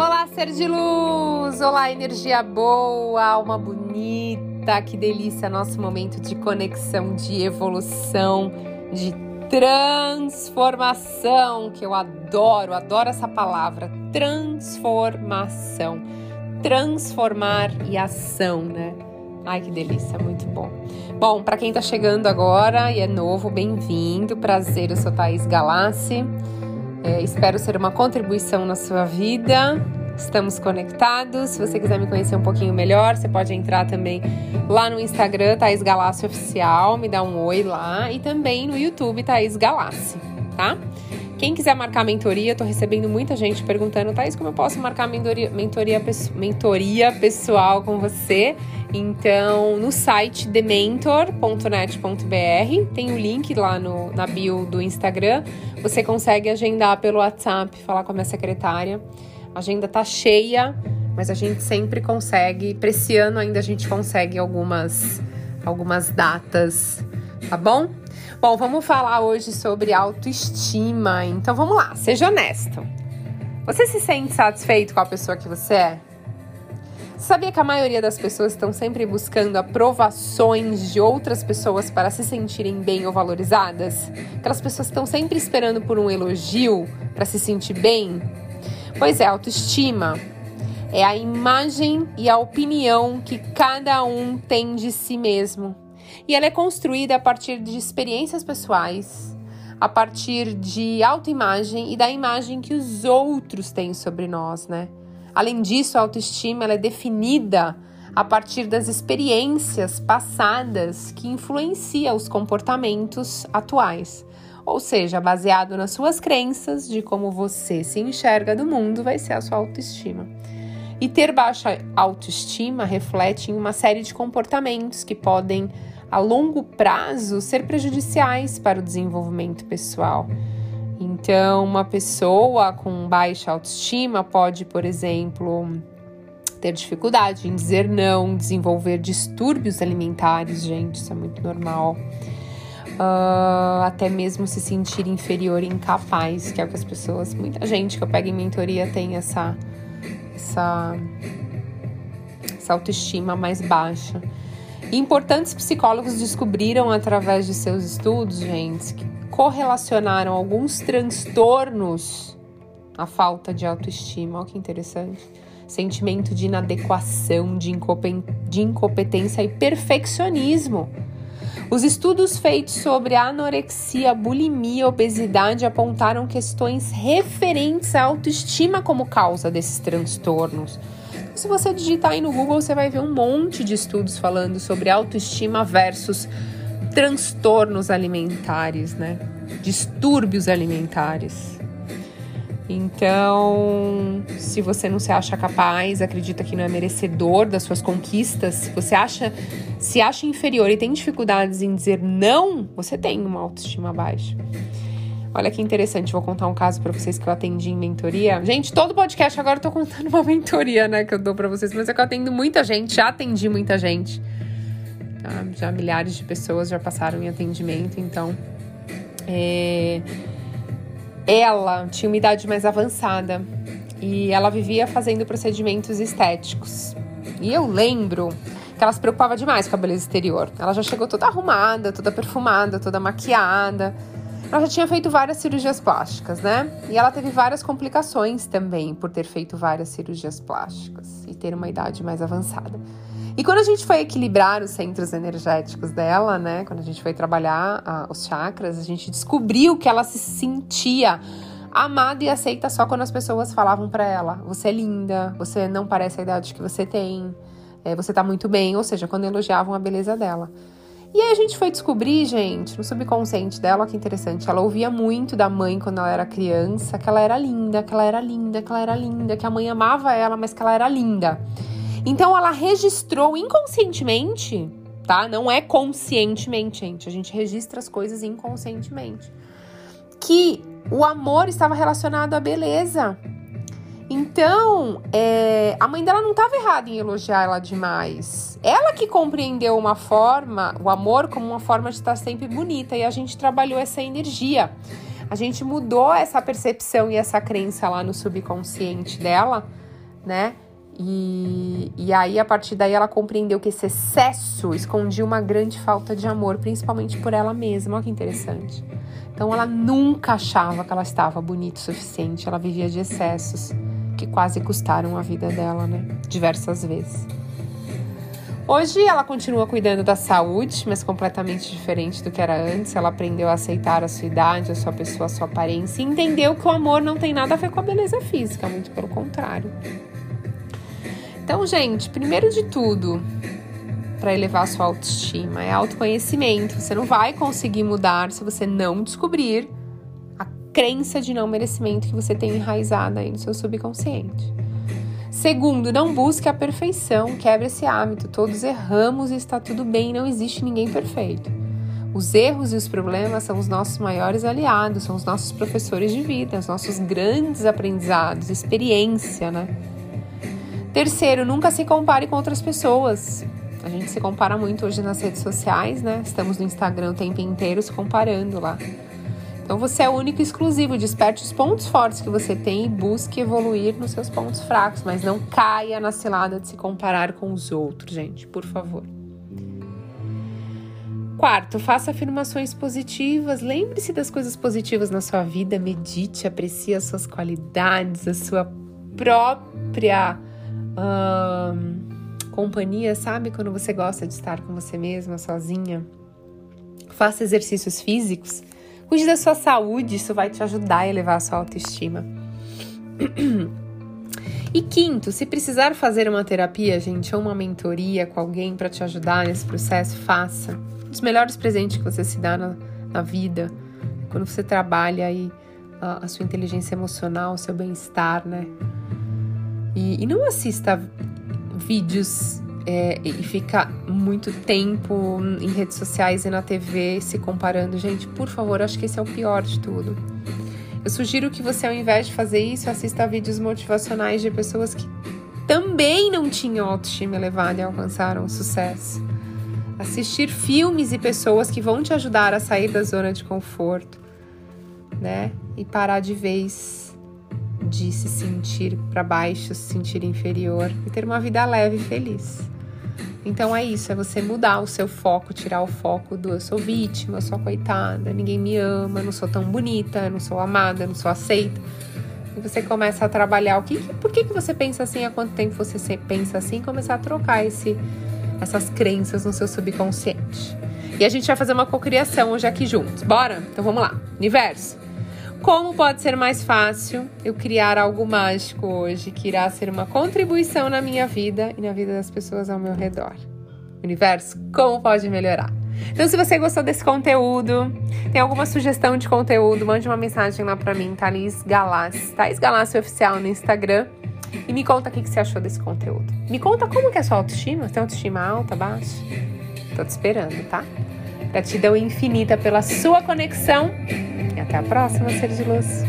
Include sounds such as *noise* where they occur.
Olá, ser de luz! Olá, energia boa, alma bonita, que delícia nosso momento de conexão, de evolução, de transformação, que eu adoro, adoro essa palavra, transformação. Transformar e ação, né? Ai, que delícia, muito bom. Bom, para quem tá chegando agora e é novo, bem-vindo. Prazer, eu sou Thaís Galassi. É, espero ser uma contribuição na sua vida. Estamos conectados. Se você quiser me conhecer um pouquinho melhor, você pode entrar também lá no Instagram, Thaís Galassi Oficial, me dá um oi lá. E também no YouTube, Thaís Galassi, tá? Quem quiser marcar mentoria, tô recebendo muita gente perguntando, Thaís, como eu posso marcar mentoria, mentoria, mentoria pessoal com você? Então, no site thementor.net.br tem o link lá no, na bio do Instagram. Você consegue agendar pelo WhatsApp, falar com a minha secretária. A agenda tá cheia, mas a gente sempre consegue. Para esse ano ainda a gente consegue algumas, algumas datas, tá bom? Bom, vamos falar hoje sobre autoestima. Então vamos lá, seja honesto. Você se sente satisfeito com a pessoa que você é? Sabia que a maioria das pessoas estão sempre buscando aprovações de outras pessoas para se sentirem bem ou valorizadas? Aquelas pessoas estão sempre esperando por um elogio para se sentir bem? Pois é, autoestima é a imagem e a opinião que cada um tem de si mesmo. E ela é construída a partir de experiências pessoais, a partir de autoimagem e da imagem que os outros têm sobre nós, né? Além disso, a autoestima é definida a partir das experiências passadas que influenciam os comportamentos atuais. Ou seja, baseado nas suas crenças de como você se enxerga do mundo, vai ser a sua autoestima. E ter baixa autoestima reflete em uma série de comportamentos que podem a longo prazo ser prejudiciais para o desenvolvimento pessoal. Então, uma pessoa com baixa autoestima pode, por exemplo, ter dificuldade em dizer não, desenvolver distúrbios alimentares, gente, isso é muito normal. Uh, até mesmo se sentir inferior e incapaz, que é o que as pessoas, muita gente que eu pego em mentoria tem essa, essa, essa autoestima mais baixa. Importantes psicólogos descobriram através de seus estudos, gente, que correlacionaram alguns transtornos à falta de autoestima. Olha que interessante. Sentimento de inadequação, de, de incompetência e perfeccionismo. Os estudos feitos sobre anorexia, bulimia obesidade apontaram questões referentes à autoestima como causa desses transtornos. Se você digitar aí no Google, você vai ver um monte de estudos falando sobre autoestima versus transtornos alimentares, né? Distúrbios alimentares. Então, se você não se acha capaz, acredita que não é merecedor das suas conquistas, se você acha, se acha inferior e tem dificuldades em dizer não, você tem uma autoestima baixa. Olha que interessante, vou contar um caso para vocês que eu atendi em mentoria. Gente, todo podcast agora eu tô contando uma *laughs* mentoria, né, que eu dou para vocês, mas é que eu atendo muita gente, já atendi muita gente. Tá? Já milhares de pessoas já passaram em atendimento, então. É... Ela tinha uma idade mais avançada e ela vivia fazendo procedimentos estéticos. E eu lembro que ela se preocupava demais com a beleza exterior. Ela já chegou toda arrumada, toda perfumada, toda maquiada. Ela já tinha feito várias cirurgias plásticas, né? E ela teve várias complicações também por ter feito várias cirurgias plásticas e ter uma idade mais avançada. E quando a gente foi equilibrar os centros energéticos dela, né? Quando a gente foi trabalhar os chakras, a gente descobriu que ela se sentia amada e aceita só quando as pessoas falavam para ela: você é linda, você não parece a idade que você tem, é, você tá muito bem. Ou seja, quando elogiavam a beleza dela. E aí a gente foi descobrir, gente, no subconsciente dela, que interessante, ela ouvia muito da mãe quando ela era criança, que ela era linda, que ela era linda, que ela era linda, que a mãe amava ela, mas que ela era linda. Então ela registrou inconscientemente, tá? Não é conscientemente, gente. A gente registra as coisas inconscientemente. Que o amor estava relacionado à beleza. Então, é, a mãe dela não estava errada em elogiar ela demais. Ela que compreendeu uma forma, o amor como uma forma de estar sempre bonita, e a gente trabalhou essa energia. A gente mudou essa percepção e essa crença lá no subconsciente dela né? E, e aí, a partir daí, ela compreendeu que esse excesso escondia uma grande falta de amor, principalmente por ela mesma. Olha que interessante. Então, ela nunca achava que ela estava bonita o suficiente. Ela vivia de excessos que quase custaram a vida dela, né? Diversas vezes. Hoje ela continua cuidando da saúde, mas completamente diferente do que era antes. Ela aprendeu a aceitar a sua idade, a sua pessoa, a sua aparência e entendeu que o amor não tem nada a ver com a beleza física, muito pelo contrário. Então, gente, primeiro de tudo, para elevar a sua autoestima é autoconhecimento. Você não vai conseguir mudar se você não descobrir crença de não merecimento que você tem enraizada aí no seu subconsciente. Segundo, não busque a perfeição, quebre esse hábito. Todos erramos e está tudo bem, não existe ninguém perfeito. Os erros e os problemas são os nossos maiores aliados, são os nossos professores de vida, os nossos grandes aprendizados, experiência, né? Terceiro, nunca se compare com outras pessoas. A gente se compara muito hoje nas redes sociais, né? Estamos no Instagram o tempo inteiro se comparando lá. Então você é único e exclusivo. Desperte os pontos fortes que você tem e busque evoluir nos seus pontos fracos, mas não caia na cilada de se comparar com os outros, gente, por favor. Quarto, faça afirmações positivas. Lembre-se das coisas positivas na sua vida, medite, aprecie as suas qualidades, a sua própria companhia, sabe? Quando você gosta de estar com você mesma, sozinha. Faça exercícios físicos. Cuide da sua saúde, isso vai te ajudar a elevar a sua autoestima. *clears throat* E quinto, se precisar fazer uma terapia, gente, ou uma mentoria com alguém para te ajudar nesse processo, faça. Um dos melhores presentes que você se dá na, na vida, quando você trabalha aí a, a sua inteligência emocional, o seu bem-estar, né? E, e não assista vídeos é, e fica muito tempo em redes sociais e na TV se comparando. Gente, por favor, acho que esse é o pior de tudo. Eu sugiro que você, ao invés de fazer isso, assista a vídeos motivacionais de pessoas que também não tinham autoestima elevada e alcançaram sucesso. Assistir filmes e pessoas que vão te ajudar a sair da zona de conforto, né? E parar de vez de se sentir para baixo, se sentir inferior e ter uma vida leve e feliz. Então é isso, é você mudar o seu foco, tirar o foco do eu sou vítima, eu sou coitada, ninguém me ama, não sou tão bonita, não sou amada, não sou aceita. E você começa a trabalhar o que, por que, que você pensa assim, há quanto tempo você pensa assim, começar a trocar esse, essas crenças no seu subconsciente. E a gente vai fazer uma cocriação hoje aqui juntos. Bora? Então vamos lá. Universo. Como pode ser mais fácil eu criar algo mágico hoje que irá ser uma contribuição na minha vida e na vida das pessoas ao meu redor? Universo, como pode melhorar? Então, se você gostou desse conteúdo, tem alguma sugestão de conteúdo, mande uma mensagem lá pra mim, Thaís Galassi, Thaís Galassi Oficial no Instagram. E me conta o que, você achou desse conteúdo. Me conta como que é a sua autoestima. Tem autoestima alta, baixa? Tô te esperando, tá? Gratidão infinita pela sua conexão até a próxima, ser de luz.